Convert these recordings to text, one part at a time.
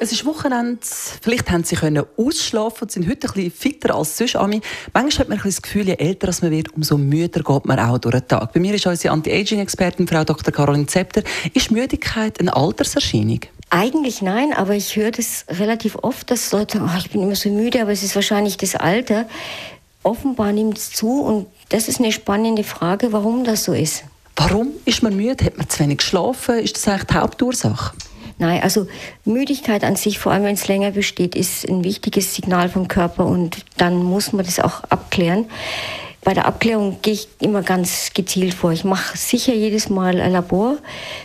es ist Wochenende, vielleicht haben sie können ausschlafen und sind heute ein bisschen fitter als sonst. Manchmal hat man das Gefühl, je älter man wird, umso müder geht man auch durch den Tag. Bei mir ist unsere Anti-Aging-Expertin, Frau Dr. Caroline Zepter. Ist Müdigkeit eine Alterserscheinung? Eigentlich nein, aber ich höre das relativ oft, dass Leute sagen, oh, ich bin immer so müde, aber es ist wahrscheinlich das Alter. Offenbar nimmt es zu und das ist eine spannende Frage, warum das so ist. Warum ist man müde? Hat man zu wenig geschlafen? Ist das eigentlich die Hauptursache? Nein, also Müdigkeit an sich, vor allem wenn es länger besteht, ist ein wichtiges Signal vom Körper und dann muss man das auch abklären. Bei der Abklärung gehe ich immer ganz gezielt vor. Ich mache sicher jedes Mal ein Labor,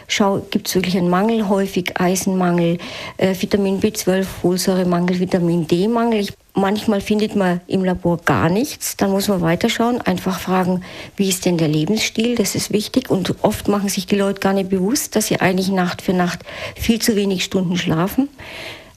schaue, gibt es wirklich einen Mangel, häufig Eisenmangel, äh, Vitamin B12, Folsäuremangel, Vitamin D-Mangel. Ich Manchmal findet man im Labor gar nichts. Dann muss man weiterschauen, einfach fragen, wie ist denn der Lebensstil? Das ist wichtig. Und oft machen sich die Leute gar nicht bewusst, dass sie eigentlich Nacht für Nacht viel zu wenig Stunden schlafen.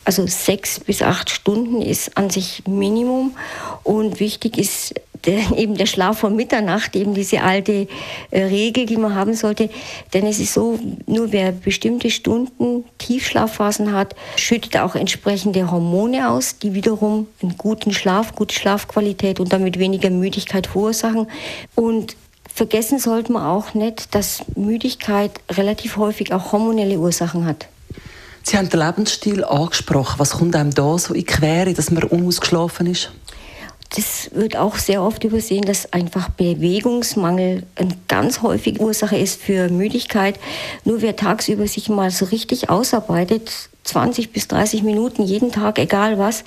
Also sechs bis acht Stunden ist an sich Minimum. Und wichtig ist der, eben der Schlaf vor Mitternacht, eben diese alte äh, Regel, die man haben sollte. Denn es ist so, nur wer bestimmte Stunden Tiefschlafphasen hat, schüttet auch entsprechende Hormone aus, die wiederum einen guten Schlaf, gute Schlafqualität und damit weniger Müdigkeit verursachen. Und vergessen sollte man auch nicht, dass Müdigkeit relativ häufig auch hormonelle Ursachen hat. Sie haben den Lebensstil angesprochen. Was kommt einem da so in Quere, dass man unausgeschlafen ist? Das wird auch sehr oft übersehen, dass einfach Bewegungsmangel eine ganz häufige Ursache ist für Müdigkeit. Nur wer tagsüber sich mal so richtig ausarbeitet, 20 bis 30 Minuten jeden Tag, egal was,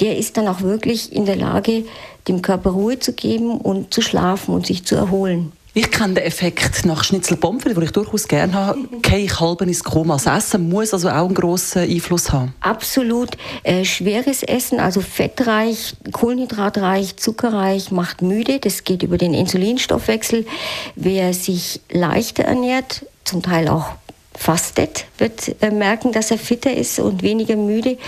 der ist dann auch wirklich in der Lage, dem Körper Ruhe zu geben und zu schlafen und sich zu erholen. Ich kenne den Effekt nach Schnitzel Pommes, den ich durchaus gerne habe. Gehe ich halb ins Koma. Das Essen muss also auch einen grossen Einfluss haben. Absolut. Äh, schweres Essen, also fettreich, kohlenhydratreich, zuckerreich, macht müde. Das geht über den Insulinstoffwechsel. Wer sich leichter ernährt, zum Teil auch fastet, wird äh, merken, dass er fitter ist und weniger müde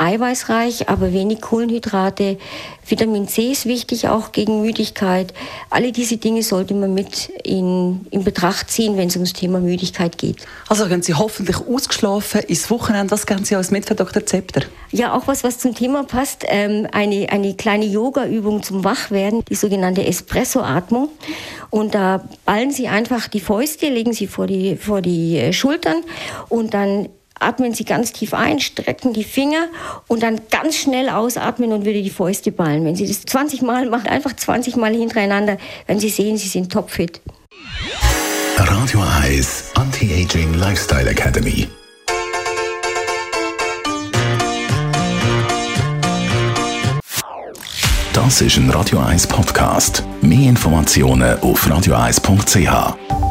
eiweißreich, aber wenig Kohlenhydrate. Vitamin C ist wichtig, auch gegen Müdigkeit. Alle diese Dinge sollte man mit in, in Betracht ziehen, wenn es ums Thema Müdigkeit geht. Also gehen Sie hoffentlich ausgeschlafen ins Wochenende. Was gehen Sie als mit für Dr. Zepter? Ja, auch was, was zum Thema passt. Ähm, eine, eine kleine Yoga-Übung zum Wachwerden, die sogenannte Espresso-Atmung. Und da ballen Sie einfach die Fäuste, legen Sie vor die, vor die äh, Schultern und dann atmen Sie ganz tief ein, strecken die Finger und dann ganz schnell ausatmen und wieder die Fäuste ballen. Wenn Sie das 20 Mal machen, einfach 20 Mal hintereinander, werden Sie sehen, Sie sind topfit. Radio Eyes Anti-Aging Lifestyle Academy. Das ist ein Radio 1 Podcast. Mehr Informationen auf radio1.ch.